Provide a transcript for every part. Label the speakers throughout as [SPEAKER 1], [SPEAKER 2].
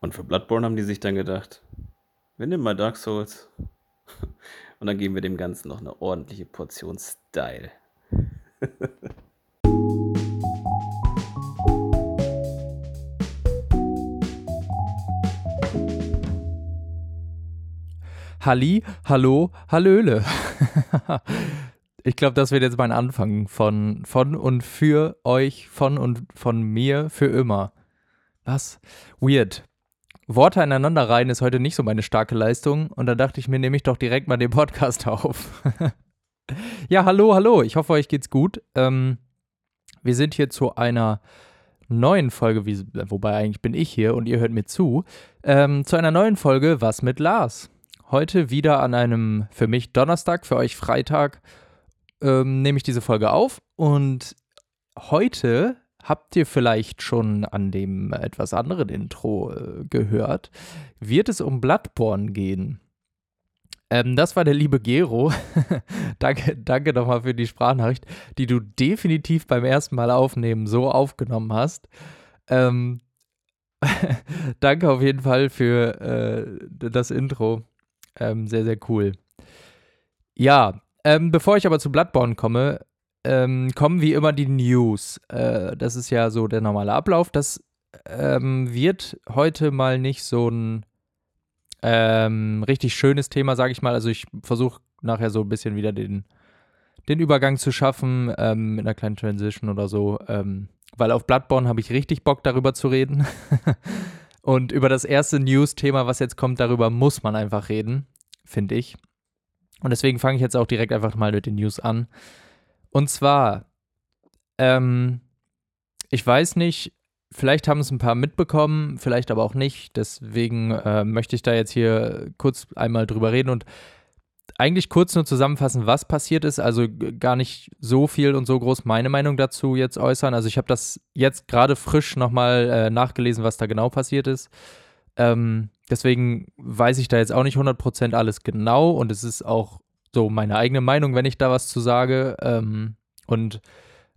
[SPEAKER 1] Und für Bloodborne haben die sich dann gedacht, wir nehmen mal Dark Souls und dann geben wir dem Ganzen noch eine ordentliche Portion Style.
[SPEAKER 2] Halli, hallo, hallöle. ich glaube, das wird jetzt mein Anfang von, von und für euch, von und von mir für immer. Was? Weird. Worte aneinander rein ist heute nicht so meine starke Leistung und da dachte ich mir, nehme ich doch direkt mal den Podcast auf. ja, hallo, hallo. Ich hoffe, euch geht's gut. Ähm, wir sind hier zu einer neuen Folge, wie, wobei eigentlich bin ich hier und ihr hört mir zu, ähm, zu einer neuen Folge Was mit Lars. Heute wieder an einem für mich Donnerstag, für euch Freitag ähm, nehme ich diese Folge auf und heute habt ihr vielleicht schon an dem etwas anderen Intro äh, gehört, wird es um Bloodborne gehen. Ähm, das war der liebe Gero. danke, danke nochmal für die Sprachnachricht, die du definitiv beim ersten Mal aufnehmen so aufgenommen hast. Ähm, danke auf jeden Fall für äh, das Intro. Ähm, sehr, sehr cool. Ja, ähm, bevor ich aber zu Bloodborne komme, ähm, kommen wie immer die News. Äh, das ist ja so der normale Ablauf. Das ähm, wird heute mal nicht so ein ähm, richtig schönes Thema, sage ich mal. Also ich versuche nachher so ein bisschen wieder den, den Übergang zu schaffen ähm, mit einer kleinen Transition oder so. Ähm, weil auf Bloodborne habe ich richtig Bock darüber zu reden. Und über das erste News-Thema, was jetzt kommt, darüber muss man einfach reden, finde ich. Und deswegen fange ich jetzt auch direkt einfach mal mit den News an. Und zwar, ähm, ich weiß nicht, vielleicht haben es ein paar mitbekommen, vielleicht aber auch nicht. Deswegen äh, möchte ich da jetzt hier kurz einmal drüber reden und eigentlich kurz nur zusammenfassen, was passiert ist. Also gar nicht so viel und so groß meine Meinung dazu jetzt äußern. Also ich habe das jetzt gerade frisch nochmal äh, nachgelesen, was da genau passiert ist. Ähm, deswegen weiß ich da jetzt auch nicht 100% alles genau und es ist auch so meine eigene Meinung, wenn ich da was zu sage. Ähm, und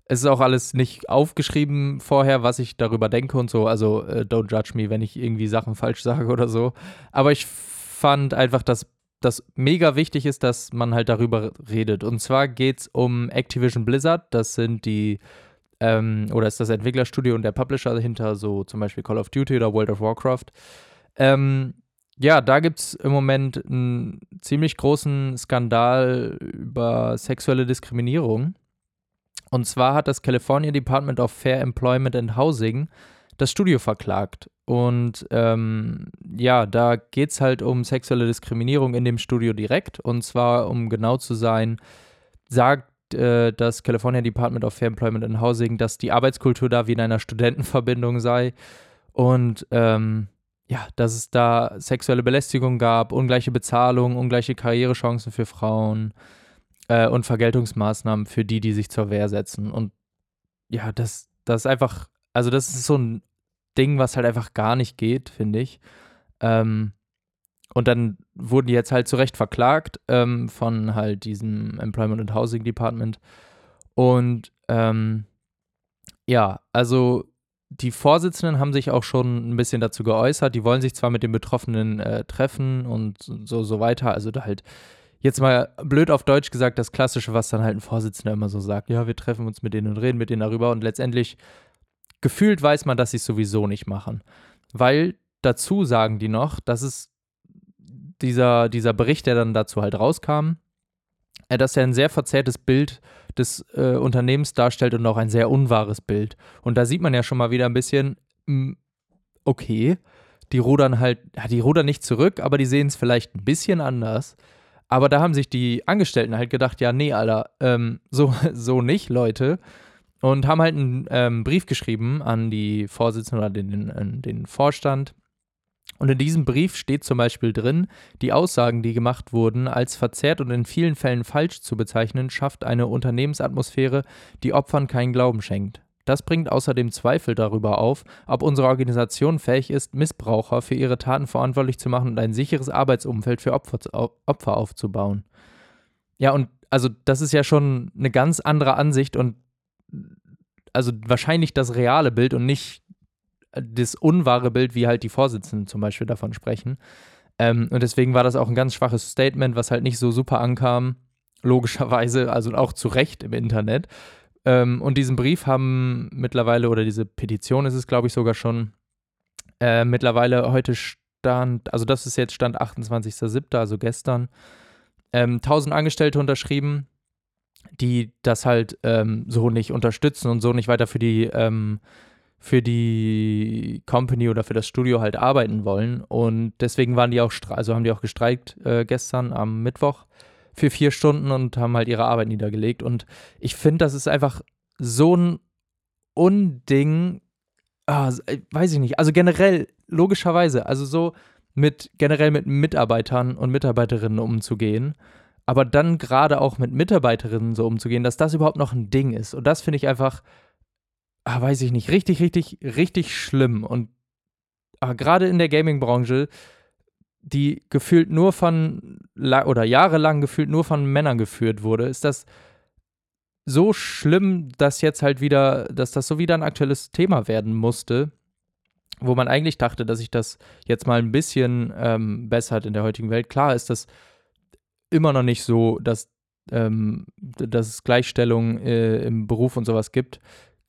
[SPEAKER 2] es ist auch alles nicht aufgeschrieben vorher, was ich darüber denke und so. Also äh, don't judge me, wenn ich irgendwie Sachen falsch sage oder so. Aber ich fand einfach, dass das mega wichtig ist, dass man halt darüber redet. Und zwar geht es um Activision Blizzard. Das sind die, ähm, oder ist das Entwicklerstudio und der Publisher hinter so zum Beispiel Call of Duty oder World of Warcraft. Ähm, ja, da gibt es im Moment einen ziemlich großen Skandal über sexuelle Diskriminierung. Und zwar hat das California Department of Fair Employment and Housing das Studio verklagt. Und ähm, ja, da geht es halt um sexuelle Diskriminierung in dem Studio direkt. Und zwar, um genau zu sein, sagt äh, das California Department of Fair Employment and Housing, dass die Arbeitskultur da wie in einer Studentenverbindung sei. Und ähm, ja, dass es da sexuelle Belästigung gab, ungleiche Bezahlung, ungleiche Karrierechancen für Frauen äh, und Vergeltungsmaßnahmen für die, die sich zur Wehr setzen. Und ja, das, das ist einfach, also das ist so ein Ding, was halt einfach gar nicht geht, finde ich. Ähm, und dann wurden die jetzt halt zu Recht verklagt ähm, von halt diesem Employment and Housing Department. Und ähm, ja, also die Vorsitzenden haben sich auch schon ein bisschen dazu geäußert. Die wollen sich zwar mit den Betroffenen äh, treffen und so, so weiter. Also da halt jetzt mal blöd auf Deutsch gesagt, das Klassische, was dann halt ein Vorsitzender immer so sagt. Ja, wir treffen uns mit denen und reden mit denen darüber. Und letztendlich gefühlt weiß man, dass sie es sowieso nicht machen. Weil dazu sagen die noch, dass es dieser, dieser Bericht, der dann dazu halt rauskam, äh, dass er ein sehr verzerrtes Bild des äh, Unternehmens darstellt und auch ein sehr unwahres Bild. Und da sieht man ja schon mal wieder ein bisschen, mh, hm, okay, die rudern halt, die rudern nicht zurück, aber die sehen es vielleicht ein bisschen anders. Aber da haben sich die Angestellten halt gedacht, ja, nee, Alter, ähm, so, so nicht, Leute. Und haben halt einen ähm, Brief geschrieben an die Vorsitzenden oder den, den, den Vorstand und in diesem Brief steht zum Beispiel drin, die Aussagen, die gemacht wurden, als verzerrt und in vielen Fällen falsch zu bezeichnen, schafft eine Unternehmensatmosphäre, die Opfern keinen Glauben schenkt. Das bringt außerdem Zweifel darüber auf, ob unsere Organisation fähig ist, Missbraucher für ihre Taten verantwortlich zu machen und ein sicheres Arbeitsumfeld für Opfer, Opfer aufzubauen. Ja, und also das ist ja schon eine ganz andere Ansicht und also wahrscheinlich das reale Bild und nicht das unwahre Bild, wie halt die Vorsitzenden zum Beispiel davon sprechen. Ähm, und deswegen war das auch ein ganz schwaches Statement, was halt nicht so super ankam, logischerweise, also auch zu Recht im Internet. Ähm, und diesen Brief haben mittlerweile, oder diese Petition ist es, glaube ich, sogar schon, äh, mittlerweile heute stand, also das ist jetzt Stand 28.07., also gestern, ähm, 1000 Angestellte unterschrieben, die das halt ähm, so nicht unterstützen und so nicht weiter für die, ähm, für die Company oder für das Studio halt arbeiten wollen. Und deswegen waren die auch, also haben die auch gestreikt äh, gestern am Mittwoch für vier Stunden und haben halt ihre Arbeit niedergelegt. Und ich finde, das ist einfach so ein Unding, ah, äh, weiß ich nicht, also generell, logischerweise, also so mit generell mit Mitarbeitern und Mitarbeiterinnen umzugehen, aber dann gerade auch mit Mitarbeiterinnen so umzugehen, dass das überhaupt noch ein Ding ist. Und das finde ich einfach, ah, weiß ich nicht, richtig, richtig, richtig schlimm. Und ah, gerade in der Gaming-Branche, die gefühlt nur von, oder jahrelang gefühlt nur von Männern geführt wurde, ist das so schlimm, dass jetzt halt wieder, dass das so wieder ein aktuelles Thema werden musste wo man eigentlich dachte, dass sich das jetzt mal ein bisschen ähm, bessert in der heutigen Welt. Klar ist das immer noch nicht so, dass, ähm, dass es Gleichstellung äh, im Beruf und sowas gibt.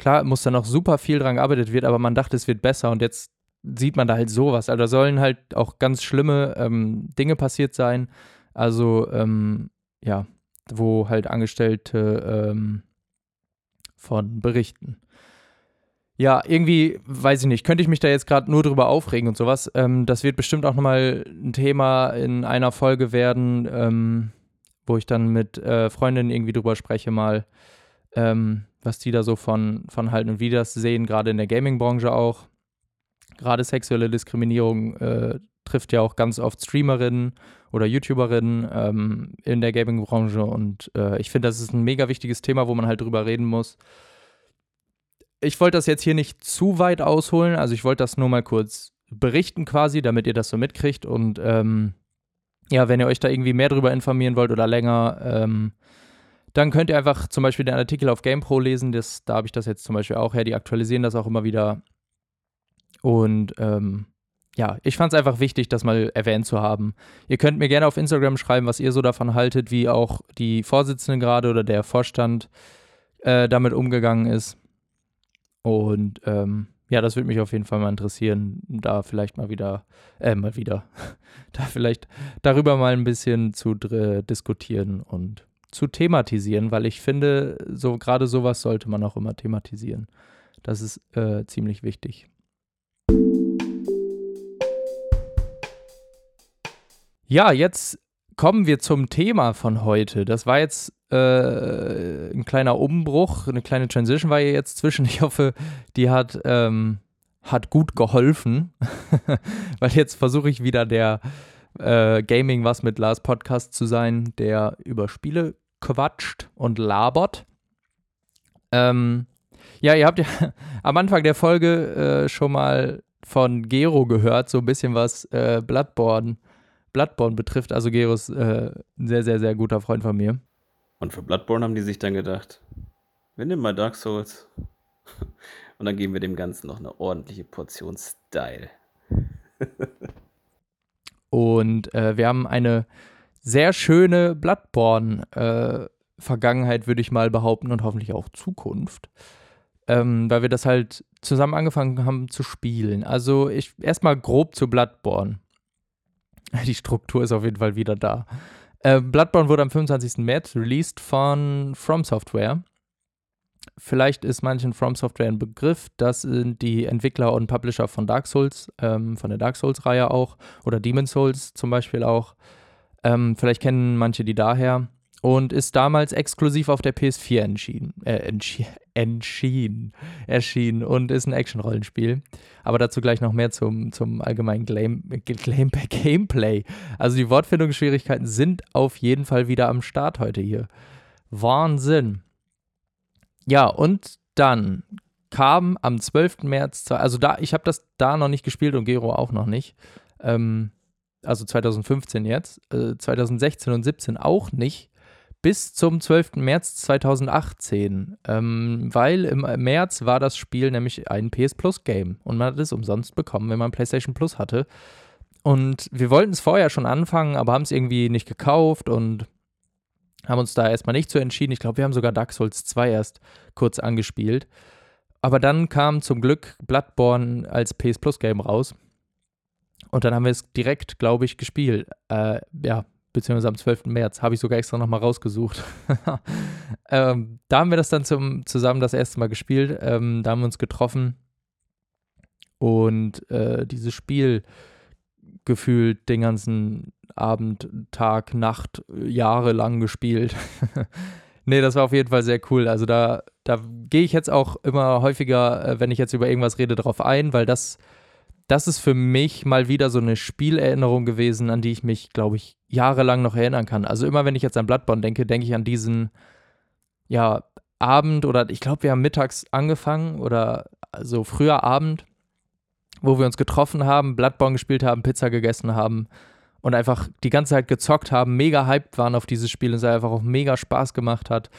[SPEAKER 2] Klar muss da noch super viel dran gearbeitet werden, aber man dachte, es wird besser und jetzt sieht man da halt sowas. Also da sollen halt auch ganz schlimme ähm, Dinge passiert sein. Also ähm, ja, wo halt Angestellte ähm, von berichten. Ja, irgendwie, weiß ich nicht, könnte ich mich da jetzt gerade nur drüber aufregen und sowas. Ähm, das wird bestimmt auch nochmal ein Thema in einer Folge werden, ähm, wo ich dann mit äh, Freundinnen irgendwie drüber spreche, mal, ähm, was die da so von, von halten und wie das sehen, gerade in der Gaming-Branche auch. Gerade sexuelle Diskriminierung äh, trifft ja auch ganz oft Streamerinnen oder YouTuberinnen ähm, in der Gaming-Branche und äh, ich finde, das ist ein mega wichtiges Thema, wo man halt drüber reden muss ich wollte das jetzt hier nicht zu weit ausholen, also ich wollte das nur mal kurz berichten quasi, damit ihr das so mitkriegt und ähm, ja, wenn ihr euch da irgendwie mehr drüber informieren wollt oder länger, ähm, dann könnt ihr einfach zum Beispiel den Artikel auf GamePro lesen, das, da habe ich das jetzt zum Beispiel auch her, die aktualisieren das auch immer wieder und ähm, ja, ich fand es einfach wichtig, das mal erwähnt zu haben. Ihr könnt mir gerne auf Instagram schreiben, was ihr so davon haltet, wie auch die Vorsitzende gerade oder der Vorstand äh, damit umgegangen ist. Und ähm, ja, das würde mich auf jeden Fall mal interessieren, da vielleicht mal wieder, äh, mal wieder, da vielleicht darüber mal ein bisschen zu diskutieren und zu thematisieren, weil ich finde, so gerade sowas sollte man auch immer thematisieren. Das ist äh, ziemlich wichtig. Ja, jetzt kommen wir zum Thema von heute. Das war jetzt äh, ein kleiner Umbruch, eine kleine Transition war hier jetzt zwischen. Ich hoffe, die hat, ähm, hat gut geholfen, weil jetzt versuche ich wieder der äh, Gaming was mit Lars Podcast zu sein, der über Spiele quatscht und labert. Ähm, ja, ihr habt ja am Anfang der Folge äh, schon mal von Gero gehört, so ein bisschen was äh, Bloodborne, Bloodborne betrifft. Also Gero ist äh, ein sehr, sehr, sehr guter Freund von mir.
[SPEAKER 1] Und für Bloodborne haben die sich dann gedacht, wir nehmen mal Dark Souls und dann geben wir dem Ganzen noch eine ordentliche Portion Style.
[SPEAKER 2] und äh, wir haben eine sehr schöne Bloodborne-Vergangenheit, äh, würde ich mal behaupten, und hoffentlich auch Zukunft. Ähm, weil wir das halt zusammen angefangen haben zu spielen. Also ich erstmal grob zu Bloodborne. Die Struktur ist auf jeden Fall wieder da. Äh, Bloodborne wurde am 25. März released von From Software. Vielleicht ist manchen From Software ein Begriff. Das sind die Entwickler und Publisher von Dark Souls, ähm, von der Dark Souls-Reihe auch, oder Demon Souls zum Beispiel auch. Ähm, vielleicht kennen manche die daher und ist damals exklusiv auf der PS4 entschieden, äh, entschi entschieden, erschienen und ist ein Action-Rollenspiel. Aber dazu gleich noch mehr zum, zum allgemeinen Game, Gameplay. Also die Wortfindungsschwierigkeiten sind auf jeden Fall wieder am Start heute hier. Wahnsinn. Ja, und dann kam am 12. März, also da, ich habe das da noch nicht gespielt und Gero auch noch nicht. Ähm, also 2015 jetzt, äh, 2016 und 17 auch nicht bis zum 12. März 2018, ähm, weil im März war das Spiel nämlich ein PS Plus Game und man hat es umsonst bekommen, wenn man PlayStation Plus hatte. Und wir wollten es vorher schon anfangen, aber haben es irgendwie nicht gekauft und haben uns da erstmal nicht zu entschieden. Ich glaube, wir haben sogar Dark Souls 2 erst kurz angespielt. Aber dann kam zum Glück Bloodborne als PS Plus Game raus. Und dann haben wir es direkt, glaube ich, gespielt. Äh, ja, beziehungsweise am 12. März, habe ich sogar extra nochmal rausgesucht. ähm, da haben wir das dann zum, zusammen das erste Mal gespielt. Ähm, da haben wir uns getroffen und äh, dieses Spiel gefühlt den ganzen Abend, Tag, Nacht, jahrelang gespielt. nee, das war auf jeden Fall sehr cool. Also da, da gehe ich jetzt auch immer häufiger, äh, wenn ich jetzt über irgendwas rede, drauf ein, weil das das ist für mich mal wieder so eine Spielerinnerung gewesen, an die ich mich, glaube ich, jahrelang noch erinnern kann. Also immer, wenn ich jetzt an Bloodborne denke, denke ich an diesen, ja, Abend oder ich glaube, wir haben mittags angefangen oder so früher Abend, wo wir uns getroffen haben, Bloodborne gespielt haben, Pizza gegessen haben und einfach die ganze Zeit gezockt haben, mega hyped waren auf dieses Spiel und es einfach auch mega Spaß gemacht hat.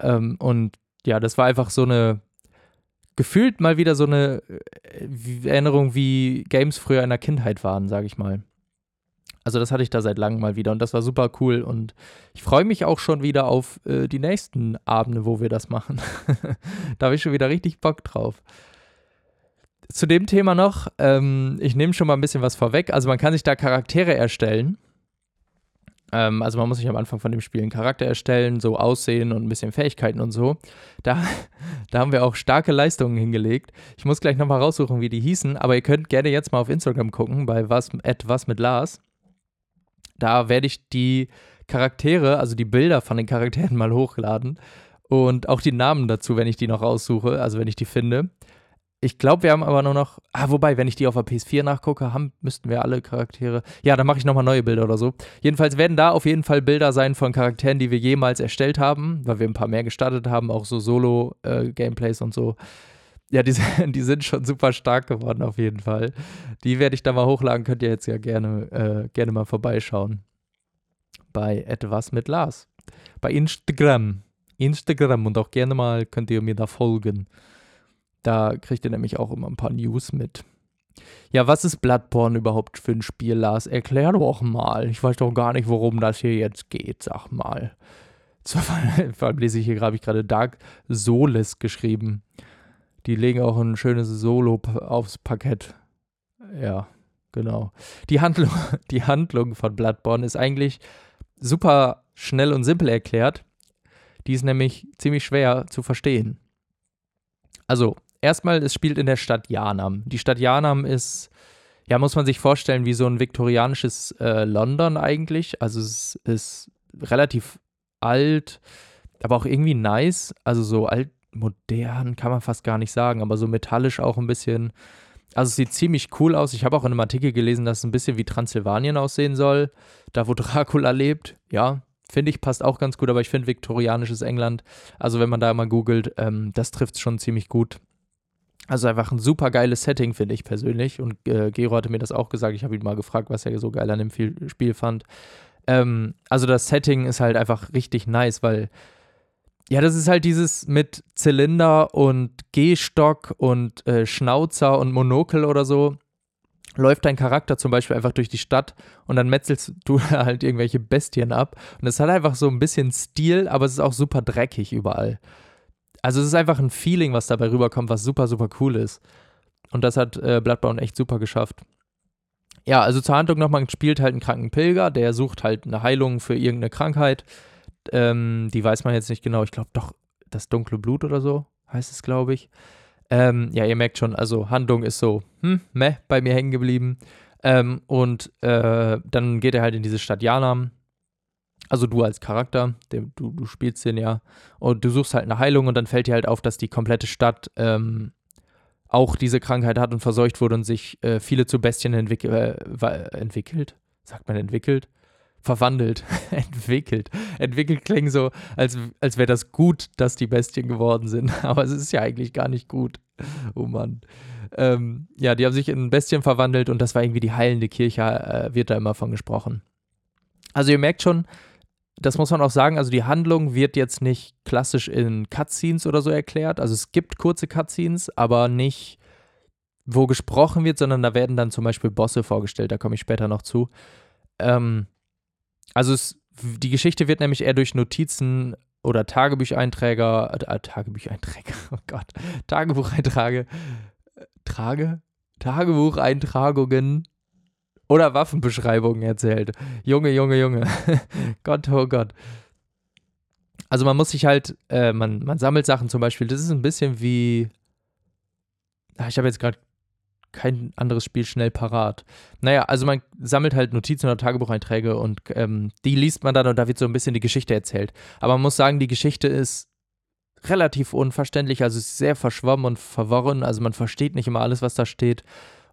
[SPEAKER 2] Ähm, und ja, das war einfach so eine gefühlt mal wieder so eine äh, Erinnerung, wie Games früher in der Kindheit waren, sage ich mal. Also das hatte ich da seit langem mal wieder und das war super cool und ich freue mich auch schon wieder auf äh, die nächsten Abende, wo wir das machen. da habe ich schon wieder richtig Bock drauf. Zu dem Thema noch, ähm, ich nehme schon mal ein bisschen was vorweg. Also man kann sich da Charaktere erstellen ähm, also man muss sich am Anfang von dem Spiel einen Charakter erstellen, so Aussehen und ein bisschen Fähigkeiten und so. Da, da haben wir auch starke Leistungen hingelegt. Ich muss gleich nochmal raussuchen, wie die hießen, aber ihr könnt gerne jetzt mal auf Instagram gucken, bei was, was mit Lars. Da werde ich die Charaktere, also die Bilder von den Charakteren mal hochladen und auch die Namen dazu, wenn ich die noch raussuche, also wenn ich die finde. Ich glaube, wir haben aber nur noch. Ah, wobei, wenn ich die auf der PS4 nachgucke, haben, müssten wir alle Charaktere. Ja, dann mache ich nochmal neue Bilder oder so. Jedenfalls werden da auf jeden Fall Bilder sein von Charakteren, die wir jemals erstellt haben, weil wir ein paar mehr gestartet haben, auch so Solo-Gameplays äh, und so. Ja, die, die, sind schon super stark geworden, auf jeden Fall. Die werde ich da mal hochladen, könnt ihr jetzt ja gerne, äh, gerne mal vorbeischauen. Bei etwas mit Lars. Bei Instagram. Instagram und auch gerne mal könnt ihr mir da folgen. Da kriegt ihr nämlich auch immer ein paar News mit. Ja, was ist Bloodborne überhaupt für ein Spiel, Lars? Erklär doch mal. Ich weiß doch gar nicht, worum das hier jetzt geht, sag mal. Vor allem lese ich hier, habe ich gerade Dark Souls geschrieben. Die legen auch ein schönes Solo aufs Parkett. Ja, genau. Die Handlung, die Handlung von Bloodborne ist eigentlich super schnell und simpel erklärt. Die ist nämlich ziemlich schwer zu verstehen. Also, erstmal, es spielt in der Stadt Janam. Die Stadt Janam ist, ja, muss man sich vorstellen, wie so ein viktorianisches äh, London eigentlich. Also es ist relativ alt, aber auch irgendwie nice. Also so alt, modern kann man fast gar nicht sagen, aber so metallisch auch ein bisschen. Also es sieht ziemlich cool aus. Ich habe auch in einem Artikel gelesen, dass es ein bisschen wie Transsilvanien aussehen soll. Da, wo Dracula lebt. Ja, finde ich, passt auch ganz gut, aber ich finde viktorianisches England, also wenn man da mal googelt, ähm, das trifft es schon ziemlich gut. Also einfach ein super geiles Setting, finde ich persönlich. Und äh, Gero hatte mir das auch gesagt. Ich habe ihn mal gefragt, was er so geil an dem Spiel fand. Ähm, also das Setting ist halt einfach richtig nice, weil ja, das ist halt dieses mit Zylinder und Gehstock und äh, Schnauzer und Monokel oder so. Läuft dein Charakter zum Beispiel einfach durch die Stadt und dann metzelst du halt irgendwelche Bestien ab. Und es hat einfach so ein bisschen Stil, aber es ist auch super dreckig überall. Also es ist einfach ein Feeling, was dabei rüberkommt, was super, super cool ist. Und das hat äh, Bloodborne echt super geschafft. Ja, also zur Handlung nochmal, spielt halt einen kranken Pilger, der sucht halt eine Heilung für irgendeine Krankheit. Ähm, die weiß man jetzt nicht genau. Ich glaube doch, das dunkle Blut oder so heißt es, glaube ich. Ähm, ja, ihr merkt schon, also Handlung ist so, hm, meh, bei mir hängen geblieben. Ähm, und äh, dann geht er halt in diese Stadt Janam, also du als Charakter, der, du, du spielst den ja und du suchst halt eine Heilung und dann fällt dir halt auf, dass die komplette Stadt ähm, auch diese Krankheit hat und verseucht wurde und sich äh, viele zu Bestien entwick äh, entwickelt. Sagt man entwickelt? Verwandelt. entwickelt. Entwickelt klingt so, als, als wäre das gut, dass die Bestien geworden sind. Aber es ist ja eigentlich gar nicht gut. Oh Mann. Ähm, ja, die haben sich in Bestien verwandelt und das war irgendwie die heilende Kirche, äh, wird da immer von gesprochen. Also ihr merkt schon, das muss man auch sagen, also die Handlung wird jetzt nicht klassisch in Cutscenes oder so erklärt. Also es gibt kurze Cutscenes, aber nicht, wo gesprochen wird, sondern da werden dann zum Beispiel Bosse vorgestellt, da komme ich später noch zu. Ähm, also es, die Geschichte wird nämlich eher durch Notizen oder Tagebucheinträger, äh, Tagebucheinträger, oh Gott, Tagebucheintrage, äh, Trage? Tagebucheintragungen oder Waffenbeschreibungen erzählt. Junge, Junge, Junge. Gott, oh Gott. Also man muss sich halt, äh, man, man sammelt Sachen zum Beispiel, das ist ein bisschen wie, ach, ich habe jetzt gerade kein anderes Spiel schnell parat. Naja, also man sammelt halt Notizen oder Tagebucheinträge und ähm, die liest man dann und da wird so ein bisschen die Geschichte erzählt. Aber man muss sagen, die Geschichte ist relativ unverständlich, also sehr verschwommen und verworren, also man versteht nicht immer alles, was da steht.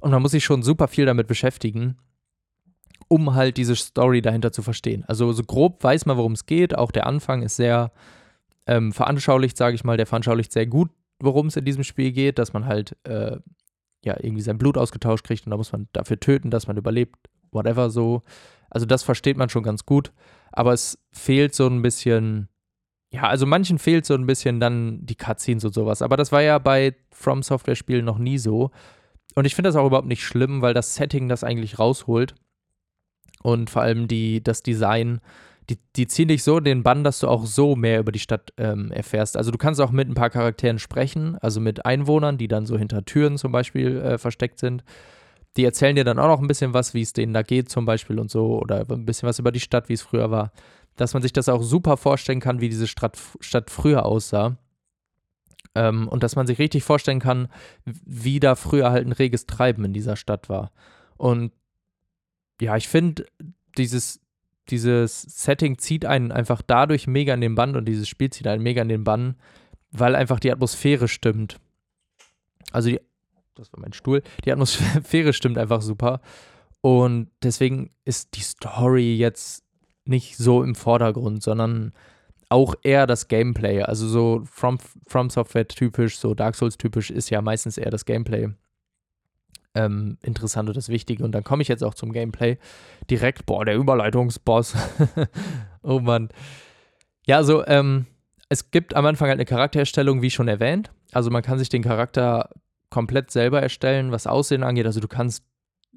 [SPEAKER 2] Und man muss sich schon super viel damit beschäftigen, um halt diese Story dahinter zu verstehen. Also so grob weiß man, worum es geht. Auch der Anfang ist sehr ähm, veranschaulicht, sage ich mal. Der veranschaulicht sehr gut, worum es in diesem Spiel geht, dass man halt äh, ja irgendwie sein Blut ausgetauscht kriegt und da muss man dafür töten, dass man überlebt, whatever so. Also das versteht man schon ganz gut, aber es fehlt so ein bisschen, ja, also manchen fehlt so ein bisschen dann die Cutscenes und sowas. Aber das war ja bei From Software Spielen noch nie so. Und ich finde das auch überhaupt nicht schlimm, weil das Setting das eigentlich rausholt. Und vor allem die, das Design, die, die ziehen dich so in den Bann, dass du auch so mehr über die Stadt ähm, erfährst. Also du kannst auch mit ein paar Charakteren sprechen, also mit Einwohnern, die dann so hinter Türen zum Beispiel äh, versteckt sind. Die erzählen dir dann auch noch ein bisschen was, wie es denen da geht zum Beispiel und so, oder ein bisschen was über die Stadt, wie es früher war. Dass man sich das auch super vorstellen kann, wie diese Stadt, Stadt früher aussah. Ähm, und dass man sich richtig vorstellen kann, wie da früher halt ein reges Treiben in dieser Stadt war. Und ja, ich finde, dieses, dieses Setting zieht einen einfach dadurch mega in den Bann und dieses Spiel zieht einen mega in den Bann, weil einfach die Atmosphäre stimmt. Also die, das war mein Stuhl, die Atmosphäre stimmt einfach super. Und deswegen ist die Story jetzt nicht so im Vordergrund, sondern auch eher das Gameplay. Also so From, From Software typisch, so Dark Souls typisch ist ja meistens eher das Gameplay ähm, interessant und das Wichtige. Und dann komme ich jetzt auch zum Gameplay. Direkt, boah, der Überleitungsboss. oh Mann. Ja, also ähm, es gibt am Anfang halt eine Charaktererstellung, wie schon erwähnt. Also man kann sich den Charakter komplett selber erstellen, was Aussehen angeht. Also du kannst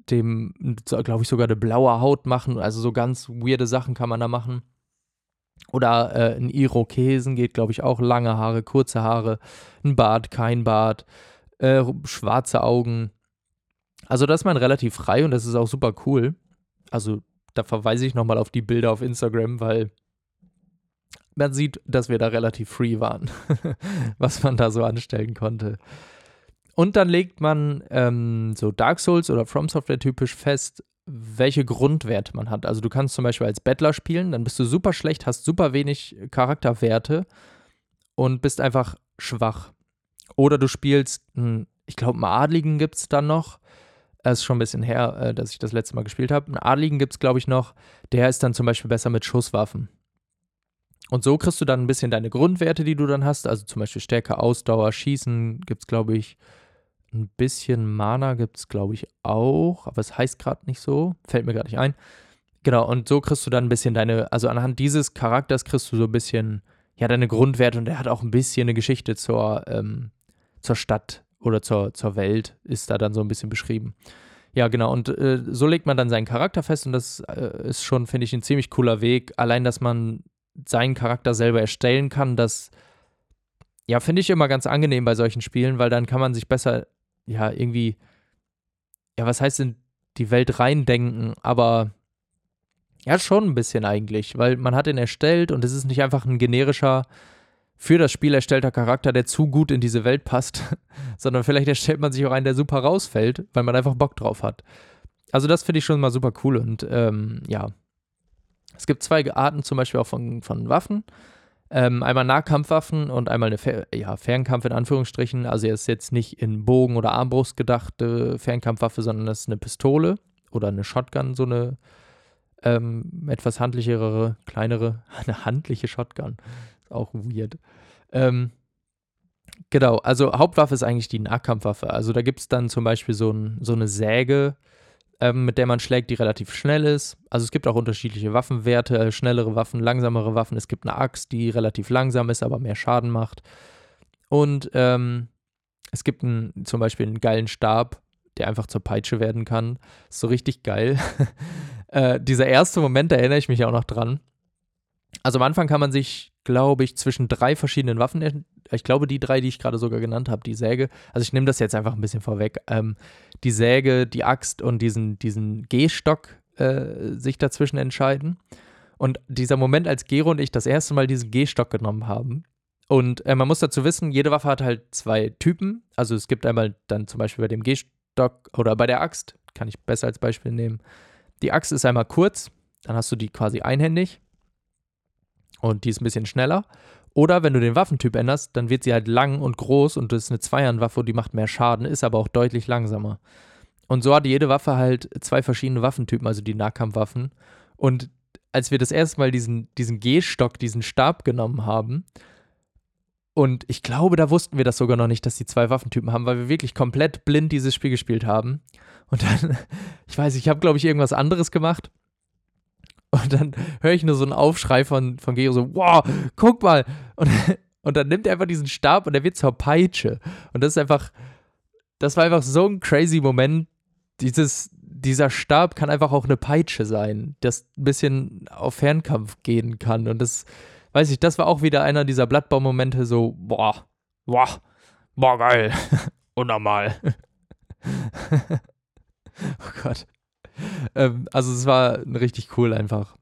[SPEAKER 2] dem, glaube ich, sogar eine blaue Haut machen. Also so ganz weirde Sachen kann man da machen. Oder äh, ein Irokesen geht, glaube ich, auch lange Haare, kurze Haare, ein Bart, kein Bart, äh, schwarze Augen. Also da ist man relativ frei und das ist auch super cool. Also da verweise ich nochmal auf die Bilder auf Instagram, weil man sieht, dass wir da relativ free waren, was man da so anstellen konnte. Und dann legt man ähm, so Dark Souls oder From Software typisch fest, welche Grundwerte man hat. Also du kannst zum Beispiel als Bettler spielen, dann bist du super schlecht, hast super wenig Charakterwerte und bist einfach schwach. Oder du spielst, ich glaube, einen Adligen gibt es dann noch. Das ist schon ein bisschen her, äh, dass ich das letzte Mal gespielt habe. Einen Adligen gibt es, glaube ich, noch. Der ist dann zum Beispiel besser mit Schusswaffen. Und so kriegst du dann ein bisschen deine Grundwerte, die du dann hast. Also zum Beispiel Stärke, Ausdauer, Schießen gibt es, glaube ich, ein bisschen Mana gibt es, glaube ich, auch, aber es heißt gerade nicht so. Fällt mir gerade nicht ein. Genau, und so kriegst du dann ein bisschen deine, also anhand dieses Charakters kriegst du so ein bisschen, ja, deine Grundwerte und er hat auch ein bisschen eine Geschichte zur, ähm, zur Stadt oder zur, zur Welt, ist da dann so ein bisschen beschrieben. Ja, genau, und äh, so legt man dann seinen Charakter fest und das äh, ist schon, finde ich, ein ziemlich cooler Weg. Allein, dass man seinen Charakter selber erstellen kann, das, ja, finde ich immer ganz angenehm bei solchen Spielen, weil dann kann man sich besser ja, irgendwie, ja, was heißt in die Welt reindenken, aber ja, schon ein bisschen eigentlich, weil man hat ihn erstellt und es ist nicht einfach ein generischer, für das Spiel erstellter Charakter, der zu gut in diese Welt passt, sondern vielleicht erstellt man sich auch einen, der super rausfällt, weil man einfach Bock drauf hat. Also das finde ich schon mal super cool und ähm, ja. Es gibt zwei Arten zum Beispiel auch von, von Waffen. Ähm, einmal Nahkampfwaffen und einmal eine Fer ja, Fernkampf in Anführungsstrichen. Also er ist jetzt nicht in Bogen oder Armbrust gedachte Fernkampfwaffe, sondern das ist eine Pistole oder eine Shotgun, so eine ähm, etwas handlichere, kleinere, eine handliche Shotgun. Auch weird. Ähm, genau, also Hauptwaffe ist eigentlich die Nahkampfwaffe. Also da gibt es dann zum Beispiel so, ein, so eine Säge, ähm, mit der man schlägt, die relativ schnell ist. Also es gibt auch unterschiedliche Waffenwerte, schnellere Waffen, langsamere Waffen. Es gibt eine Axt, die relativ langsam ist, aber mehr Schaden macht. Und ähm, es gibt einen, zum Beispiel einen geilen Stab, der einfach zur Peitsche werden kann. Ist so richtig geil. äh, dieser erste Moment, da erinnere ich mich auch noch dran. Also am Anfang kann man sich, glaube ich, zwischen drei verschiedenen Waffen, ich glaube die drei, die ich gerade sogar genannt habe, die Säge, also ich nehme das jetzt einfach ein bisschen vorweg, ähm, die Säge, die Axt und diesen, diesen Gehstock äh, sich dazwischen entscheiden. Und dieser Moment, als Gero und ich das erste Mal diesen Gehstock genommen haben, und äh, man muss dazu wissen, jede Waffe hat halt zwei Typen. Also es gibt einmal dann zum Beispiel bei dem Gehstock oder bei der Axt, kann ich besser als Beispiel nehmen. Die Axt ist einmal kurz, dann hast du die quasi einhändig und die ist ein bisschen schneller. Oder wenn du den Waffentyp änderst, dann wird sie halt lang und groß und das ist eine Zweihandwaffe, die macht mehr Schaden, ist aber auch deutlich langsamer. Und so hat jede Waffe halt zwei verschiedene Waffentypen, also die Nahkampfwaffen. Und als wir das erste Mal diesen, diesen Gehstock, diesen Stab genommen haben, und ich glaube, da wussten wir das sogar noch nicht, dass die zwei Waffentypen haben, weil wir wirklich komplett blind dieses Spiel gespielt haben. Und dann, ich weiß, ich habe, glaube ich, irgendwas anderes gemacht. Und dann höre ich nur so einen Aufschrei von, von Gero so, wow, guck mal. Und, und dann nimmt er einfach diesen Stab und er wird zur Peitsche. Und das ist einfach, das war einfach so ein crazy Moment. Dieses, dieser Stab kann einfach auch eine Peitsche sein, das ein bisschen auf Fernkampf gehen kann. Und das, weiß ich, das war auch wieder einer dieser Blattbaum-Momente, so, boah, boah, boah, geil. Unnormal. oh Gott. ähm, also es war richtig cool einfach.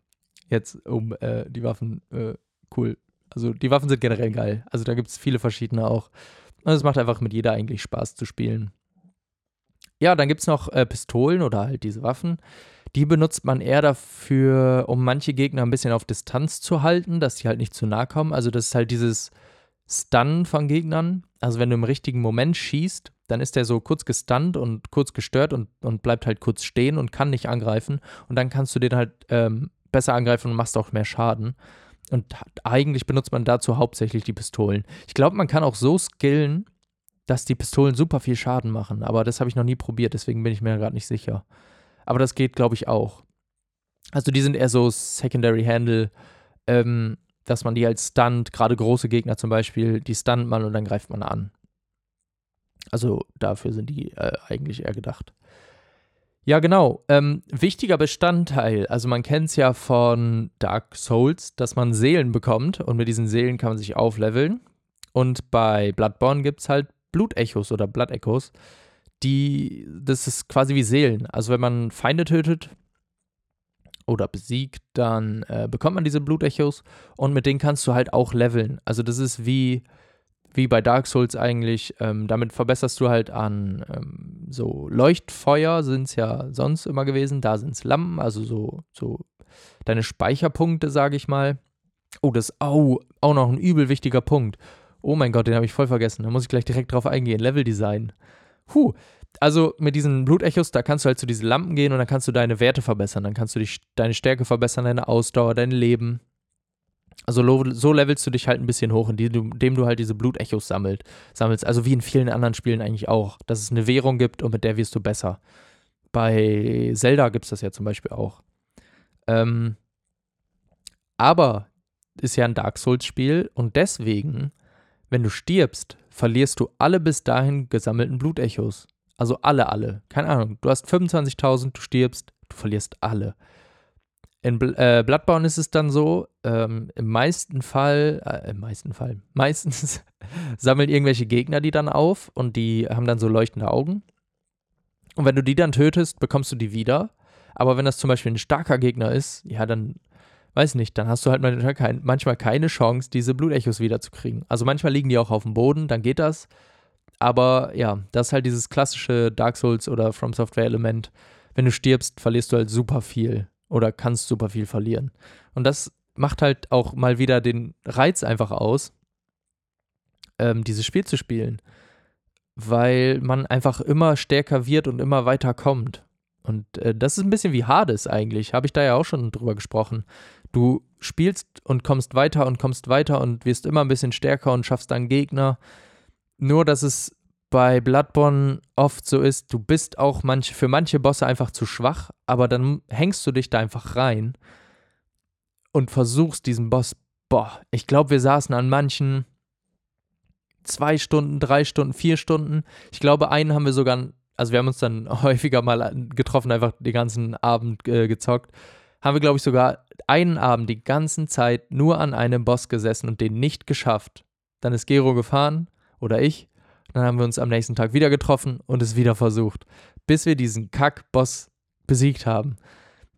[SPEAKER 2] Jetzt um äh, die Waffen, äh, cool. Also die Waffen sind generell geil. Also da gibt es viele verschiedene auch. Und es macht einfach mit jeder eigentlich Spaß zu spielen. Ja, dann gibt es noch äh, Pistolen oder halt diese Waffen. Die benutzt man eher dafür, um manche Gegner ein bisschen auf Distanz zu halten, dass die halt nicht zu nah kommen. Also das ist halt dieses Stun von Gegnern. Also wenn du im richtigen Moment schießt, dann ist der so kurz gestunt und kurz gestört und, und bleibt halt kurz stehen und kann nicht angreifen. Und dann kannst du den halt ähm, besser angreifen und machst auch mehr Schaden. Und eigentlich benutzt man dazu hauptsächlich die Pistolen. Ich glaube, man kann auch so skillen, dass die Pistolen super viel Schaden machen. Aber das habe ich noch nie probiert, deswegen bin ich mir gerade nicht sicher. Aber das geht, glaube ich, auch. Also die sind eher so Secondary Handle, ähm, dass man die als Stunt, gerade große Gegner zum Beispiel, die stunt man und dann greift man an. Also dafür sind die äh, eigentlich eher gedacht. Ja, genau. Ähm, wichtiger Bestandteil, also man kennt es ja von Dark Souls, dass man Seelen bekommt und mit diesen Seelen kann man sich aufleveln. Und bei Bloodborne gibt es halt Blutechos oder Blood-Echos, die, das ist quasi wie Seelen. Also wenn man Feinde tötet oder besiegt, dann äh, bekommt man diese Blutechos und mit denen kannst du halt auch leveln. Also das ist wie wie bei Dark Souls eigentlich. Ähm, damit verbesserst du halt an ähm, so Leuchtfeuer sind es ja sonst immer gewesen. Da sind es Lampen, also so, so deine Speicherpunkte, sage ich mal. Oh, das ist oh, auch noch ein übel wichtiger Punkt. Oh mein Gott, den habe ich voll vergessen. Da muss ich gleich direkt drauf eingehen. Leveldesign. Puh. Also mit diesen Blutechos, da kannst du halt zu diesen Lampen gehen und dann kannst du deine Werte verbessern. Dann kannst du dich, deine Stärke verbessern, deine Ausdauer, dein Leben. Also so levelst du dich halt ein bisschen hoch, indem du, du halt diese Blutechos sammelt, sammelst. Also wie in vielen anderen Spielen eigentlich auch. Dass es eine Währung gibt und mit der wirst du besser. Bei Zelda gibt es das ja zum Beispiel auch. Ähm, aber ist ja ein Dark Souls-Spiel und deswegen, wenn du stirbst, verlierst du alle bis dahin gesammelten Blutechos. Also alle, alle. Keine Ahnung. Du hast 25.000, du stirbst, du verlierst alle. In äh, Bloodborne ist es dann so, ähm, im meisten Fall, äh, im meisten Fall, meistens sammeln irgendwelche Gegner die dann auf und die haben dann so leuchtende Augen. Und wenn du die dann tötest, bekommst du die wieder. Aber wenn das zum Beispiel ein starker Gegner ist, ja, dann, weiß nicht, dann hast du halt manchmal keine Chance, diese Blutechos wiederzukriegen. Also manchmal liegen die auch auf dem Boden, dann geht das. Aber ja, das ist halt dieses klassische Dark Souls oder From Software Element. Wenn du stirbst, verlierst du halt super viel oder kannst super viel verlieren. Und das macht halt auch mal wieder den Reiz einfach aus, ähm, dieses Spiel zu spielen, weil man einfach immer stärker wird und immer weiter kommt. Und äh, das ist ein bisschen wie Hades eigentlich, habe ich da ja auch schon drüber gesprochen. Du spielst und kommst weiter und kommst weiter und wirst immer ein bisschen stärker und schaffst dann Gegner. Nur, dass es bei Bloodborne oft so ist, du bist auch manche, für manche Bosse einfach zu schwach, aber dann hängst du dich da einfach rein und versuchst diesen Boss. Boah, ich glaube, wir saßen an manchen zwei Stunden, drei Stunden, vier Stunden. Ich glaube, einen haben wir sogar, also wir haben uns dann häufiger mal getroffen, einfach den ganzen Abend äh, gezockt. Haben wir, glaube ich, sogar einen Abend die ganze Zeit nur an einem Boss gesessen und den nicht geschafft. Dann ist Gero gefahren oder ich dann haben wir uns am nächsten Tag wieder getroffen und es wieder versucht, bis wir diesen Kack-Boss besiegt haben.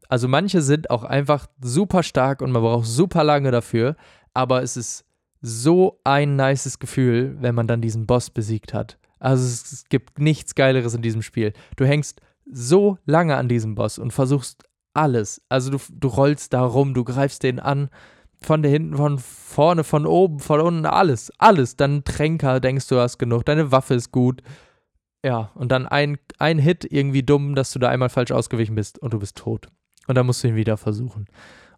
[SPEAKER 2] Also manche sind auch einfach super stark und man braucht super lange dafür, aber es ist so ein nices Gefühl, wenn man dann diesen Boss besiegt hat. Also es, gibt nichts Geileres in diesem Spiel. Du hängst so lange an diesem Boss und versuchst alles. Also du, du rollst da rum, du greifst den an, von der hinten, von vorne, von oben, von unten, alles, alles. Dann Tränker, denkst du, hast genug, deine Waffe ist gut. Ja, und dann ein, ein Hit irgendwie dumm, dass du da einmal falsch ausgewichen bist und du bist tot. Und dann musst du ihn wieder versuchen.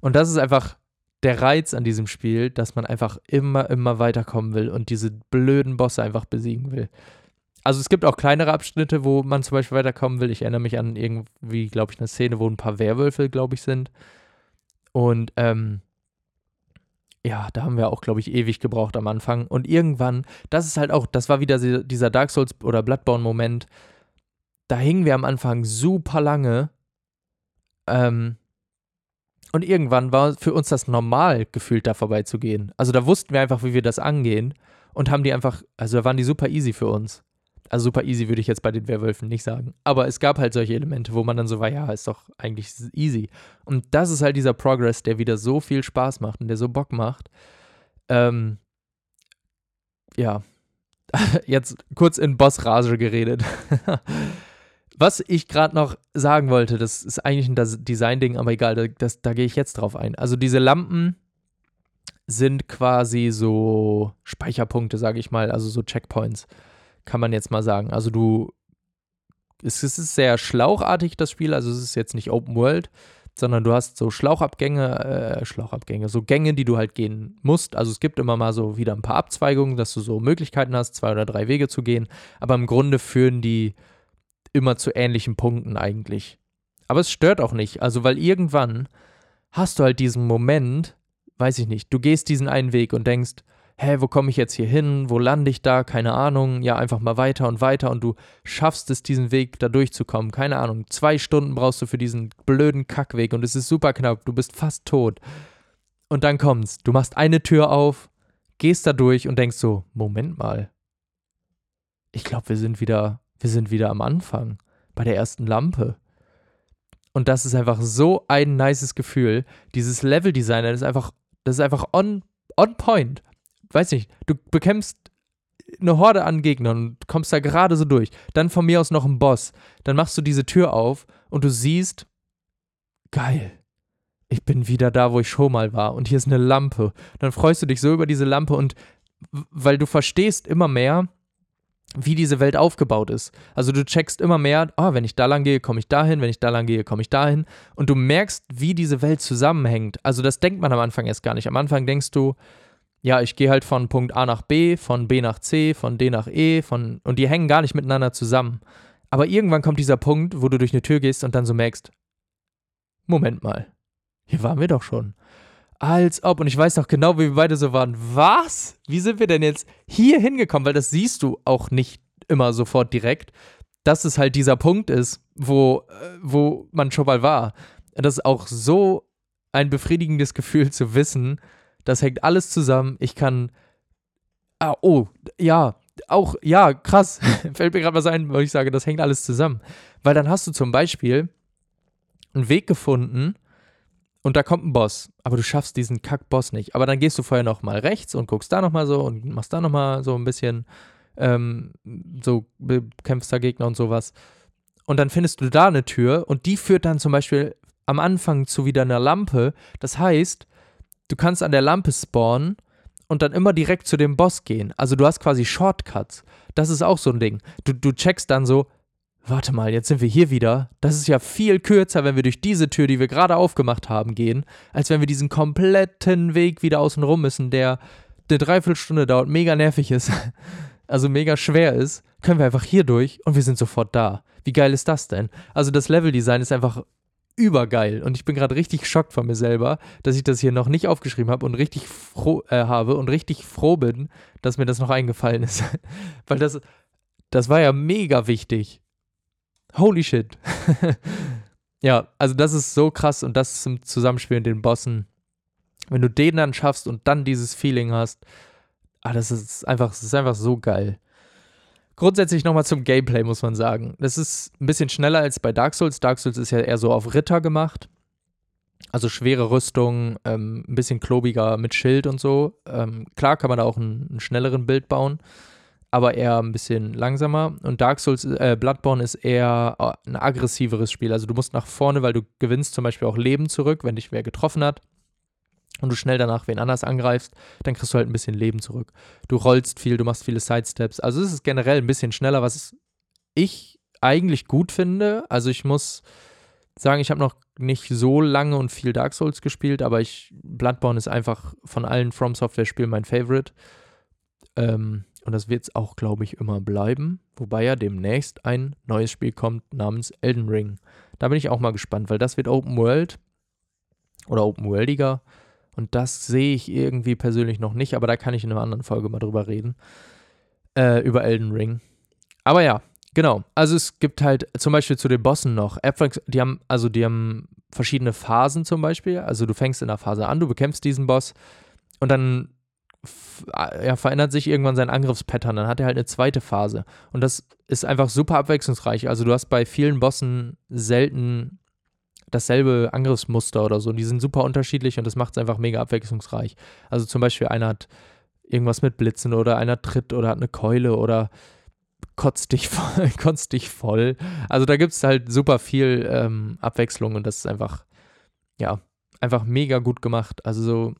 [SPEAKER 2] Und das ist einfach der Reiz an diesem Spiel, dass man einfach immer, immer weiterkommen will und diese blöden Bosse einfach besiegen will. Also es gibt auch kleinere Abschnitte, wo man zum Beispiel weiterkommen will. Ich erinnere mich an irgendwie, glaube ich, eine Szene, wo ein paar Werwölfe, glaube ich, sind. Und ähm, ja, da haben wir auch, glaube ich, ewig gebraucht am Anfang. Und irgendwann, das ist halt auch, das war wieder dieser Dark Souls oder Bloodborne-Moment. Da hingen wir am Anfang super lange. Ähm, und irgendwann war für uns das normal, gefühlt da vorbeizugehen. Also da wussten wir einfach, wie wir das angehen. Und haben die einfach, also da waren die super easy für uns. Also super easy würde ich jetzt bei den Werwölfen nicht sagen. Aber es gab halt solche Elemente, wo man dann so war, ja, ist doch eigentlich easy. Und das ist halt dieser Progress, der wieder so viel Spaß macht und der so Bock macht. Ähm, ja. Jetzt kurz in Bossrage geredet. Was ich gerade noch sagen wollte, das ist eigentlich ein Design-Ding, aber egal, das, das, da gehe ich jetzt drauf ein. Also diese Lampen sind quasi so Speicherpunkte, sage ich mal, also so Checkpoints kann man jetzt mal sagen. Also du, es, ist sehr schlauchartig, das Spiel, also es ist jetzt nicht Open World, sondern du hast so Schlauchabgänge, äh, Schlauchabgänge, so Gänge, die du halt gehen musst. Also es gibt immer mal so wieder ein paar Abzweigungen, dass du so Möglichkeiten hast, zwei oder drei Wege zu gehen, aber im Grunde führen die immer zu ähnlichen Punkten eigentlich. Aber es stört auch nicht, also weil irgendwann hast du halt diesen Moment, weiß ich nicht, du gehst diesen einen Weg und denkst, hä, wo komme ich jetzt hier hin? Wo lande ich da? Keine Ahnung. Ja, einfach mal weiter und weiter und du schaffst es, diesen Weg da durchzukommen. Keine Ahnung. Zwei Stunden brauchst du für diesen blöden Kackweg und es ist super knapp. Du bist fast tot. Und dann kommt's. Du machst eine Tür auf, gehst da durch und denkst so, Moment mal. Ich glaube, wir sind wieder, wir sind wieder am Anfang. Bei der ersten Lampe. Und das ist einfach so ein nices Gefühl. Dieses Level-Design, das ist einfach, das ist einfach on, on point weiß nicht, du bekämpfst eine Horde an Gegnern und kommst da gerade so durch. Dann von mir aus noch ein Boss. Dann machst du diese Tür auf und du siehst, geil. Ich bin wieder da, wo ich schon mal war. Und hier ist eine Lampe. Dann freust du dich so über diese Lampe und weil du verstehst immer mehr, wie diese Welt aufgebaut ist. Also du checkst immer mehr, oh, wenn ich da lang gehe, komme ich dahin, wenn ich da lang gehe, komme ich dahin. Und du merkst, wie diese Welt zusammenhängt. Also das denkt man am Anfang erst gar nicht. Am Anfang denkst du, ja, ich gehe halt von Punkt A nach B, von B nach C, von D nach E, von und die hängen gar nicht miteinander zusammen. Aber irgendwann kommt dieser Punkt, wo du durch eine Tür gehst und dann so merkst, Moment mal, hier waren wir doch schon. Als ob, und ich weiß noch genau, wie wir beide so waren. Was? Wie sind wir denn jetzt hier hingekommen? Weil das siehst du auch nicht immer sofort direkt, dass es halt dieser Punkt ist, wo, äh, wo man schon mal war. Das ist auch so ein befriedigendes Gefühl zu wissen, das hängt alles zusammen. Ich kann. Ah, oh, ja, auch, ja, krass. Fällt mir gerade was ein, weil ich sage, das hängt alles zusammen. Weil dann hast du zum Beispiel einen Weg gefunden und da kommt ein Boss, aber du schaffst diesen Kack-Boss nicht. Aber dann gehst du vorher nochmal rechts und guckst da nochmal so und machst da nochmal so ein bisschen, ähm, so bekämpfst da Gegner und sowas. Und dann findest du da eine Tür und die führt dann zum Beispiel am Anfang zu wieder einer Lampe. Das heißt, du kannst an der Lampe spawnen und dann immer direkt zu dem Boss gehen. Also du hast quasi Shortcuts. Das ist auch so ein Ding. Du, du checkst dann so, warte mal, jetzt sind wir hier wieder. Das ist ja viel kürzer, wenn wir durch diese Tür, die wir gerade aufgemacht haben, gehen, als wenn wir diesen kompletten Weg wieder außen rum müssen, der eine Dreiviertelstunde dauert, mega nervig ist. also mega schwer ist, können wir einfach hier durch und wir sind sofort da. Wie geil ist das denn? Also das Leveldesign ist einfach übergeil und ich bin gerade richtig schockt von mir selber, dass ich das hier noch nicht aufgeschrieben habe und richtig froh äh, habe und richtig froh bin, dass mir das noch eingefallen ist, weil das das war ja mega wichtig. Holy shit. ja, also das ist so krass und das zum Zusammenspiel mit den Bossen. Wenn du den dann schaffst und dann dieses Feeling hast, ah, das ist einfach, das ist einfach so geil. Grundsätzlich nochmal zum Gameplay, muss man sagen. Das ist ein bisschen schneller als bei Dark Souls. Dark Souls ist ja eher so auf Ritter gemacht. Also schwere Rüstung, ähm, ein bisschen klobiger mit Schild und so. Ähm, klar kann man da auch einen, einen, schnelleren Bild bauen, aber eher ein bisschen langsamer. Und Dark Souls, äh, Bloodborne ist eher äh, ein aggressiveres Spiel. Also du musst nach vorne, weil du gewinnst zum Beispiel auch Leben zurück, wenn dich wer getroffen hat und du schnell danach wen anders angreifst, dann kriegst du halt ein bisschen Leben zurück. Du rollst viel, du machst viele Sidesteps. Also es ist generell ein bisschen schneller, was ich eigentlich gut finde. Also ich muss sagen, ich habe noch nicht so lange und viel Dark Souls gespielt, aber ich Bloodborne ist einfach von allen From Software Spielen mein Favorite. Ähm, und das wird es auch, glaube ich, immer bleiben. Wobei ja demnächst ein neues Spiel kommt namens Elden Ring. Da bin ich auch mal gespannt, weil das wird Open World oder Open Worldiger. Und das sehe ich irgendwie persönlich noch nicht, aber da kann ich in einer anderen Folge mal drüber reden. Äh, über Elden Ring. Aber ja, genau. Also es gibt halt zum Beispiel zu den Bossen noch. Die haben, also die haben verschiedene Phasen zum Beispiel. Also du fängst in der Phase an, du bekämpfst diesen Boss und dann ja, verändert sich irgendwann sein Angriffspattern. Dann hat er halt eine zweite Phase. Und das ist einfach super abwechslungsreich. Also du hast bei vielen Bossen selten dasselbe Angriffsmuster oder so. Und die sind super unterschiedlich und das macht es einfach mega abwechslungsreich. Also zum Beispiel einer hat irgendwas mit Blitzen oder einer tritt oder hat eine Keule oder kotzt dich voll. kotzt dich voll. Also da gibt es halt super viel ähm, Abwechslung und das ist einfach, ja, einfach mega gut gemacht. Also so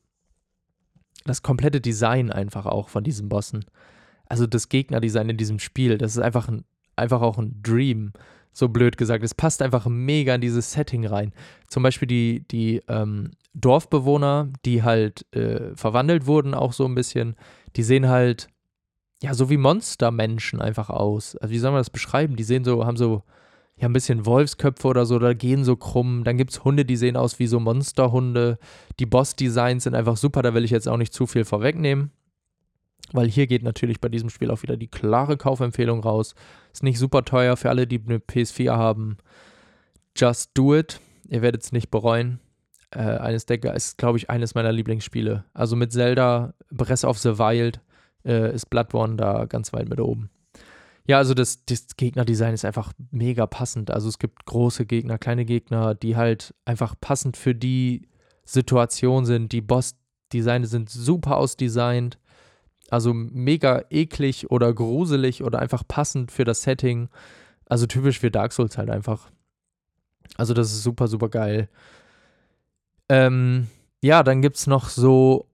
[SPEAKER 2] das komplette Design einfach auch von diesen Bossen. Also das Gegnerdesign in diesem Spiel, das ist einfach, ein, einfach auch ein Dream so blöd gesagt. Es passt einfach mega in dieses Setting rein. Zum Beispiel die, die ähm, Dorfbewohner, die halt äh, verwandelt wurden, auch so ein bisschen, die sehen halt, ja, so wie Monstermenschen einfach aus. Also wie soll man das beschreiben? Die sehen so, haben so, ja, ein bisschen Wolfsköpfe oder so, oder gehen so krumm. Dann gibt es Hunde, die sehen aus wie so Monsterhunde. Die Boss-Designs sind einfach super, da will ich jetzt auch nicht zu viel vorwegnehmen weil hier geht natürlich bei diesem Spiel auch wieder die klare Kaufempfehlung raus. Ist nicht super teuer für alle, die eine PS4 haben. Just do it. Ihr werdet es nicht bereuen. Äh, eines der ist, glaube ich, eines meiner Lieblingsspiele. Also mit Zelda, Breath of the Wild äh, ist Bloodborne da ganz weit mit oben. Ja, also das, das Gegnerdesign ist einfach mega passend. Also es gibt große Gegner, kleine Gegner, die halt einfach passend für die Situation sind. Die Boss-Designe sind super ausdesignt. Also mega eklig oder gruselig oder einfach passend für das Setting. Also typisch für Dark Souls halt einfach. Also das ist super, super geil. Ähm, ja, dann gibt es noch so,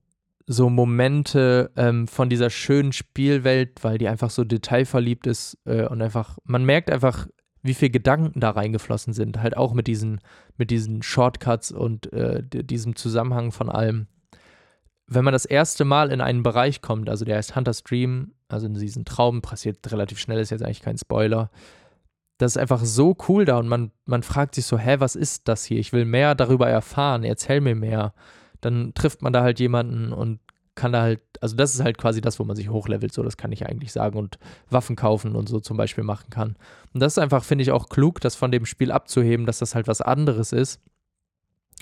[SPEAKER 2] so Momente ähm, von dieser schönen Spielwelt, weil die einfach so detailverliebt ist äh, und einfach, man merkt einfach, wie viel Gedanken da reingeflossen sind. Halt auch mit diesen, mit diesen Shortcuts und äh, diesem Zusammenhang von allem wenn man das erste Mal in einen Bereich kommt, also der heißt Hunter's Dream, also in diesen Traum, passiert relativ schnell, ist jetzt eigentlich kein Spoiler. Das ist einfach so cool da und man, man fragt sich so, hä, was ist das hier? Ich will mehr darüber erfahren, erzähl mir mehr. Dann trifft man da halt jemanden und kann da halt, also das ist halt quasi das, wo man sich hochlevelt, so das kann ich eigentlich sagen und Waffen kaufen und so zum Beispiel machen kann. Und das ist einfach, finde ich, auch klug, das von dem Spiel abzuheben, dass das halt was anderes ist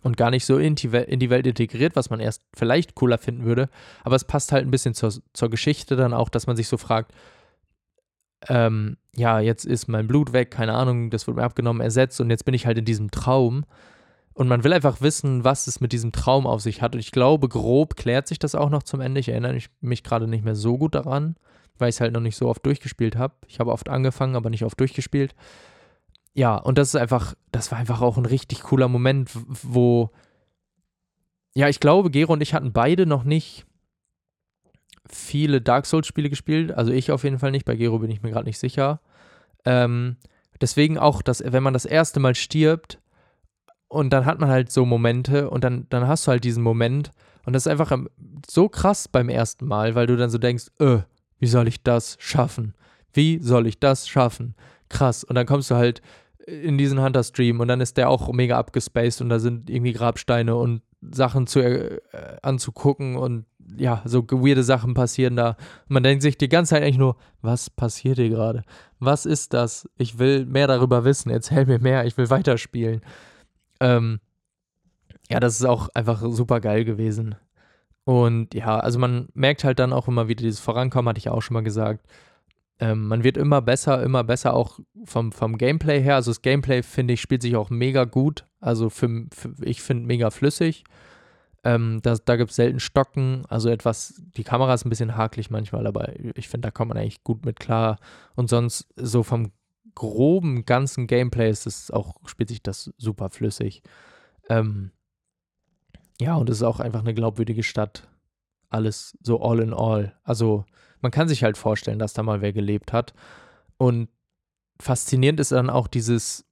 [SPEAKER 2] und gar nicht so in die, Welt, in die Welt integriert, was man erst vielleicht cooler finden würde. Aber es passt halt ein bisschen zur, zur Geschichte dann auch, dass man sich so fragt, ähm, ja, jetzt ist mein Blut weg, keine Ahnung, das wurde mir abgenommen, ersetzt und jetzt bin ich halt in diesem Traum. Und man will einfach wissen, was es mit diesem Traum auf sich hat. Und ich glaube, grob klärt sich das auch noch zum Ende. Ich erinnere mich gerade nicht mehr so gut daran, weil ich es halt noch nicht so oft durchgespielt habe. Ich habe oft angefangen, aber nicht oft durchgespielt ja, und das ist einfach, das war einfach auch ein richtig cooler Moment, wo, ja, ich glaube, Gero und ich hatten beide noch nicht viele Dark Souls-Spiele gespielt. Also ich auf jeden Fall nicht, bei Gero bin ich mir gerade nicht sicher. Ähm, deswegen auch, dass, wenn man das erste Mal stirbt und dann hat man halt so Momente und dann, dann hast du halt diesen Moment und das ist einfach so krass beim ersten Mal, weil du dann so denkst, äh, wie wie soll ich das schaffen? Wie soll ich das schaffen? Krass. Und dann kommst du halt in diesen Hunter-Stream und dann ist der auch mega abgespaced und da sind irgendwie Grabsteine und Sachen zu, äh, anzugucken und ja, so weirde Sachen passieren da. Man denkt sich die ganze Zeit eigentlich nur, was passiert hier gerade? Was ist das? Ich will mehr darüber wissen. Erzähl mir mehr. Ich will weiterspielen. Ähm, ja, das ist auch einfach super geil gewesen. Und ja, also man merkt halt dann auch immer wieder dieses Vorankommen, hatte ich auch schon mal gesagt. Ähm, man wird immer besser, immer besser auch vom, vom Gameplay her. Also das Gameplay, finde ich, spielt sich auch mega gut. Also für, für ich finde mega flüssig. Ähm, das, da gibt es selten Stocken. Also etwas, die Kamera ist ein bisschen hakelig manchmal, aber ich finde, da kommt man eigentlich gut mit klar. Und sonst so vom groben ganzen Gameplay ist es auch, spielt sich das super flüssig. Ähm, ja, und es ist auch einfach eine glaubwürdige Stadt. Alles so all in all. Also man kann sich halt vorstellen, dass da mal wer gelebt hat. Und faszinierend ist dann auch dieses,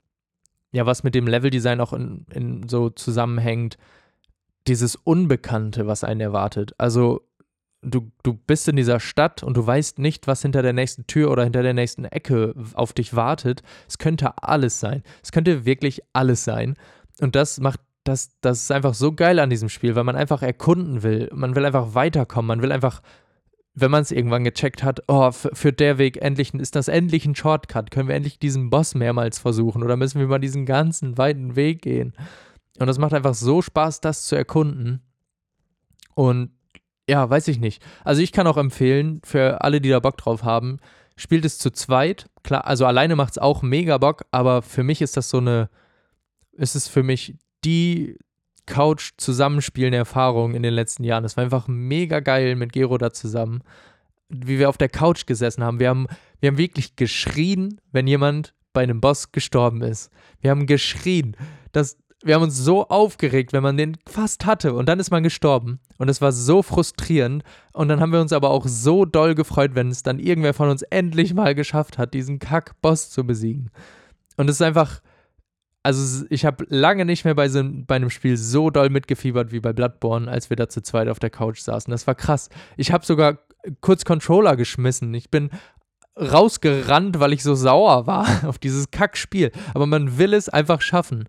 [SPEAKER 2] ja, was mit dem Leveldesign auch in, in so zusammenhängt, dieses Unbekannte, was einen erwartet. Also du, du bist in dieser Stadt und du weißt nicht, was hinter der nächsten Tür oder hinter der nächsten Ecke auf dich wartet. Es könnte alles sein. Es könnte wirklich alles sein. Und das macht das, das ist einfach so geil an diesem Spiel, weil man einfach erkunden will. Man will einfach weiterkommen. Man will einfach, wenn man es irgendwann gecheckt hat, oh, für der Weg endlich, ist das endlich ein Shortcut. Können wir endlich diesen Boss mehrmals versuchen oder müssen wir mal diesen ganzen weiten Weg gehen? Und das macht einfach so Spaß, das zu erkunden. Und ja, weiß ich nicht. Also ich kann auch empfehlen, für alle, die da Bock drauf haben, spielt es zu zweit. Klar, also alleine macht es auch mega Bock, aber für mich ist das so eine, ist es für mich die Couch-Zusammenspielen Erfahrung in den letzten Jahren. Das war einfach mega geil mit Gero da zusammen. Wie wir auf der Couch gesessen haben. Wir haben, wir haben wirklich geschrien, wenn jemand bei einem Boss gestorben ist. Wir haben geschrien. Das, wir haben uns so aufgeregt, wenn man den fast hatte und dann ist man gestorben. Und es war so frustrierend. Und dann haben wir uns aber auch so doll gefreut, wenn es dann irgendwer von uns endlich mal geschafft hat, diesen Kack-Boss zu besiegen. Und es ist einfach, also ich habe lange nicht mehr bei, so, bei einem Spiel so doll mitgefiebert wie bei Bloodborne, als wir da zu zweit auf der Couch saßen. Das war krass. Ich habe sogar kurz Controller geschmissen. Ich bin rausgerannt, weil ich so sauer war auf dieses Kackspiel. Aber man will es einfach schaffen.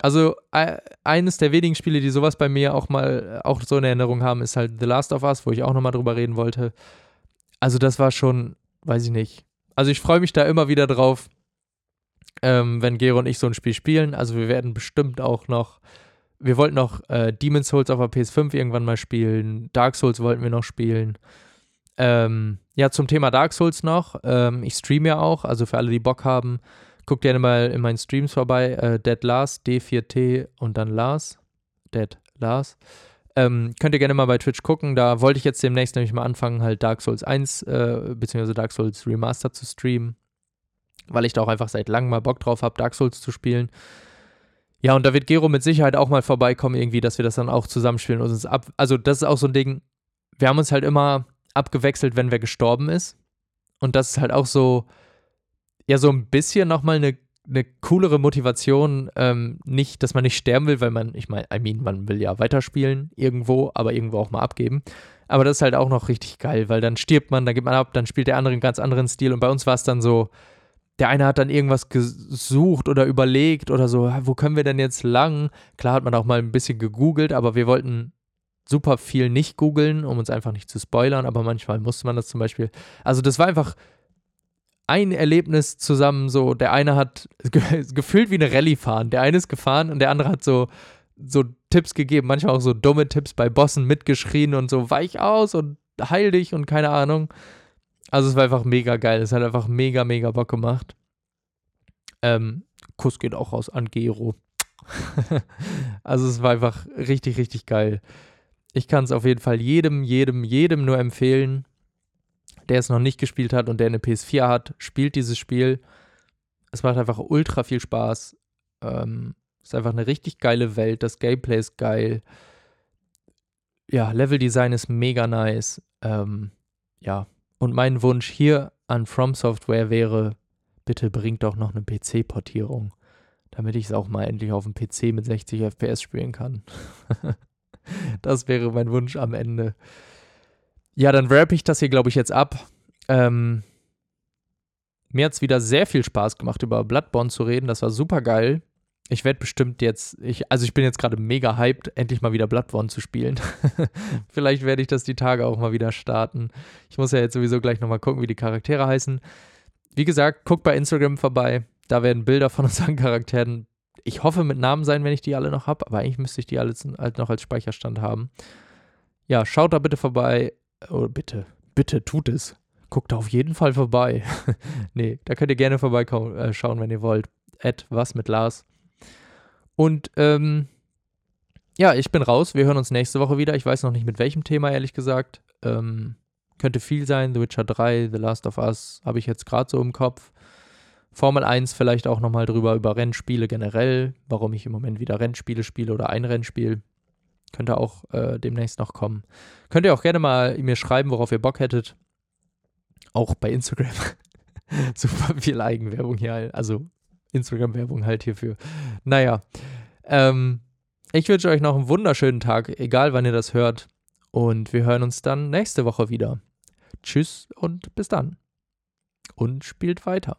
[SPEAKER 2] Also eines der wenigen Spiele, die sowas bei mir auch mal auch so in Erinnerung haben, ist halt The Last of Us, wo ich auch nochmal drüber reden wollte. Also das war schon, weiß ich nicht. Also ich freue mich da immer wieder drauf ähm, wenn Gero und ich so ein Spiel spielen. Also wir werden bestimmt auch noch, wir wollten noch äh, Demon's Souls auf der PS5 irgendwann mal spielen. Dark Souls wollten wir noch spielen. Ähm, ja, zum Thema Dark Souls noch. Ähm, ich streame ja auch, also für alle, die Bock haben, guckt gerne mal in meinen Streams vorbei. Äh, Dead Lars, D4T und dann Lars. Dead Lars. Ähm, könnt ihr gerne mal bei Twitch gucken. Da wollte ich jetzt demnächst nämlich mal anfangen, halt Dark Souls 1 äh, bzw. Dark Souls Remastered zu streamen weil ich da auch einfach seit langem mal Bock drauf habe, Dark Souls zu spielen. Ja, und da wird Gero mit Sicherheit auch mal vorbeikommen, irgendwie, dass wir das dann auch zusammenspielen und uns ab. Also, das ist auch so ein Ding. Wir haben uns halt immer abgewechselt, wenn wer gestorben ist. Und das ist halt auch so, ja, so ein bisschen nochmal eine, eine coolere Motivation. Ähm, nicht, dass man nicht sterben will, weil man, ich meine, I mean, man will ja weiterspielen irgendwo, aber irgendwo auch mal abgeben. Aber das ist halt auch noch richtig geil, weil dann stirbt man, dann gibt man ab, dann spielt der andere einen ganz anderen Stil. Und bei uns war es dann so, der eine hat dann irgendwas gesucht oder überlegt oder so, wo können wir denn jetzt lang? Klar hat man auch mal ein bisschen gegoogelt, aber wir wollten super viel nicht googeln, um uns einfach nicht zu spoilern, aber manchmal musste man das zum Beispiel. Also das war einfach ein Erlebnis zusammen, so der eine hat gefühlt wie eine Rallye fahren, der eine ist gefahren und der andere hat so so Tipps gegeben, manchmal auch so dumme Tipps bei Bossen mitgeschrien und so weich aus und heil dich und keine Ahnung. Also es war einfach mega geil. Es hat einfach mega, mega Bock gemacht. Ähm, Kuss geht auch raus an Gero. also es war einfach richtig, richtig geil. Ich kann es auf jeden Fall jedem, jedem, jedem nur empfehlen, der es noch nicht gespielt hat und der eine PS4 hat, spielt dieses Spiel. Es macht einfach ultra viel Spaß. Ähm, es ist einfach eine richtig geile Welt. Das Gameplay ist geil. Ja, Leveldesign ist mega nice. Ähm, ja, und mein Wunsch hier an From Software wäre, bitte bringt doch noch eine PC-Portierung, damit ich es auch mal endlich auf dem PC mit 60 FPS spielen kann. das wäre mein Wunsch am Ende. Ja, dann wrap ich das hier, glaube ich, jetzt ab. Ähm, mir hat es wieder sehr viel Spaß gemacht, über Bloodborne zu reden. Das war super geil. Ich werde bestimmt jetzt, ich, also ich bin jetzt gerade mega hyped, endlich mal wieder Bloodborne zu spielen. Vielleicht werde ich das die Tage auch mal wieder starten. Ich muss ja jetzt sowieso gleich nochmal gucken, wie die Charaktere heißen. Wie gesagt, guckt bei Instagram vorbei. Da werden Bilder von unseren Charakteren, ich hoffe mit Namen sein, wenn ich die alle noch habe, aber eigentlich müsste ich die alle halt noch als Speicherstand haben. Ja, schaut da bitte vorbei. Oder oh, bitte, bitte tut es. Guckt da auf jeden Fall vorbei. nee, da könnt ihr gerne vorbeischauen, äh, wenn ihr wollt. Ed, was mit Lars. Und ähm, ja, ich bin raus. Wir hören uns nächste Woche wieder. Ich weiß noch nicht mit welchem Thema, ehrlich gesagt. Ähm, könnte viel sein. The Witcher 3, The Last of Us habe ich jetzt gerade so im Kopf. Formel 1 vielleicht auch nochmal drüber, über Rennspiele generell, warum ich im Moment wieder Rennspiele spiele oder ein Rennspiel. Könnte auch äh, demnächst noch kommen. Könnt ihr auch gerne mal mir schreiben, worauf ihr Bock hättet. Auch bei Instagram. Super viel Eigenwerbung hier. Also Instagram-Werbung halt hierfür. Naja. Ähm, ich wünsche euch noch einen wunderschönen Tag, egal wann ihr das hört. Und wir hören uns dann nächste Woche wieder. Tschüss und bis dann. Und spielt weiter.